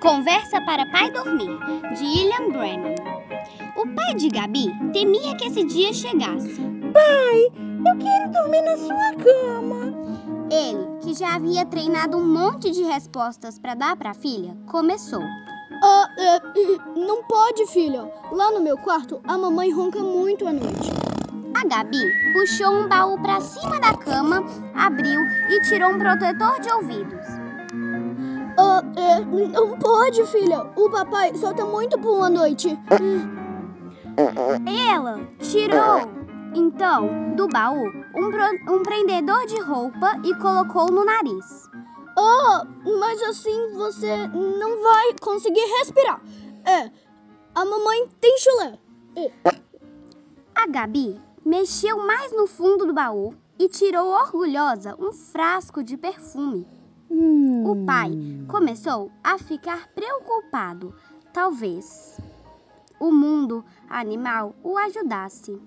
Conversa para pai dormir, de William Brennan. O pai de Gabi temia que esse dia chegasse. Pai, eu quero dormir na sua cama. Ele, que já havia treinado um monte de respostas para dar para a filha, começou. Ah, é, não pode, filha. Lá no meu quarto, a mamãe ronca muito à noite. A Gabi puxou um baú para cima da cama, abriu e tirou um protetor de ouvidos. Ah, é, não pode, filha. O papai solta muito pum à noite. Ela tirou, então, do baú um, pro, um prendedor de roupa e colocou no nariz. Oh, mas assim você não vai conseguir respirar. É, a mamãe tem chulé. É. A Gabi mexeu mais no fundo do baú e tirou orgulhosa um frasco de perfume. Hum. O pai começou a ficar preocupado. Talvez o mundo animal o ajudasse.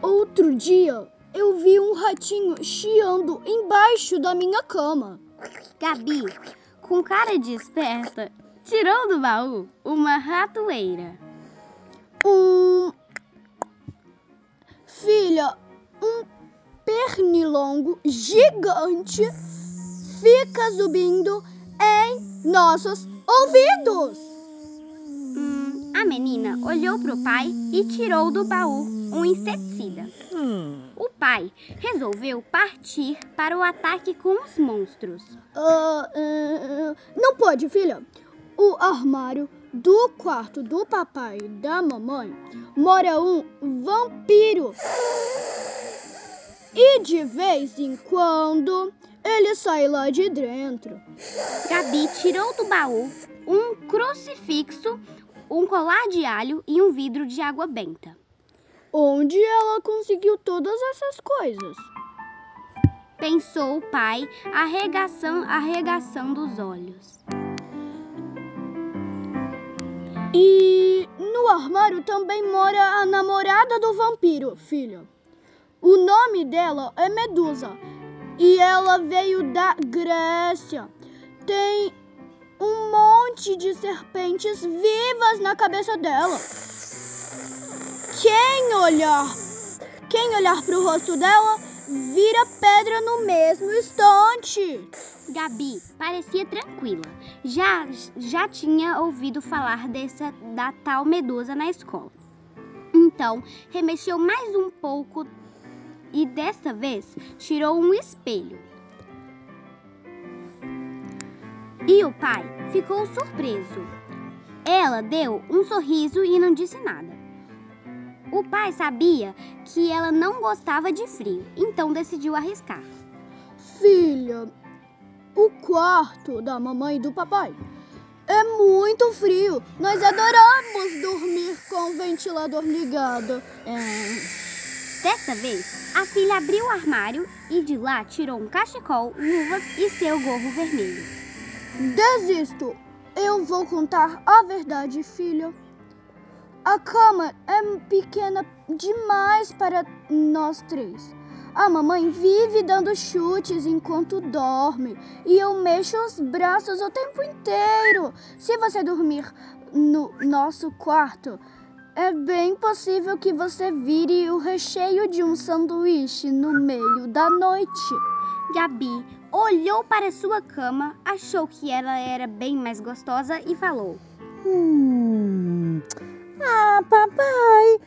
Outro dia, eu vi um ratinho chiando embaixo da minha cama. Gabi, com cara de esperta, tirou do baú uma ratoeira. Um. Filha, um pernilongo gigante fica subindo em nossos ouvidos. Hum, a menina olhou para o pai e tirou do baú um inseticida. Hum. O pai resolveu partir para o ataque com os monstros. Ah, é, não pode, filha. O armário do quarto do papai e da mamãe mora um vampiro. E de vez em quando ele sai lá de dentro. Gabi tirou do baú um crucifixo, um colar de alho e um vidro de água benta. Onde ela conseguiu todas essas coisas? Pensou o pai, arregaçando, arregaçando os olhos. E no armário também mora a namorada do vampiro, filha. O nome dela é Medusa e ela veio da Grécia. Tem um monte de serpentes vivas na cabeça dela. Quem olhar, quem olhar pro rosto dela vira pedra no mesmo instante. Gabi parecia tranquila. Já já tinha ouvido falar dessa da tal medusa na escola. Então, remexeu mais um pouco e desta vez tirou um espelho. E o pai ficou surpreso. Ela deu um sorriso e não disse nada. O pai sabia que ela não gostava de frio, então decidiu arriscar. Filha, o quarto da mamãe e do papai é muito frio. Nós adoramos dormir com o ventilador ligado. É. Dessa vez, a filha abriu o armário e de lá tirou um cachecol, luvas e seu gorro vermelho. Desisto. Eu vou contar a verdade, filha. A cama é pequena demais para nós três. A mamãe vive dando chutes enquanto dorme e eu mexo os braços o tempo inteiro. Se você dormir no nosso quarto, é bem possível que você vire o recheio de um sanduíche no meio da noite. Gabi olhou para sua cama, achou que ela era bem mais gostosa e falou: Hum. Ah, papai,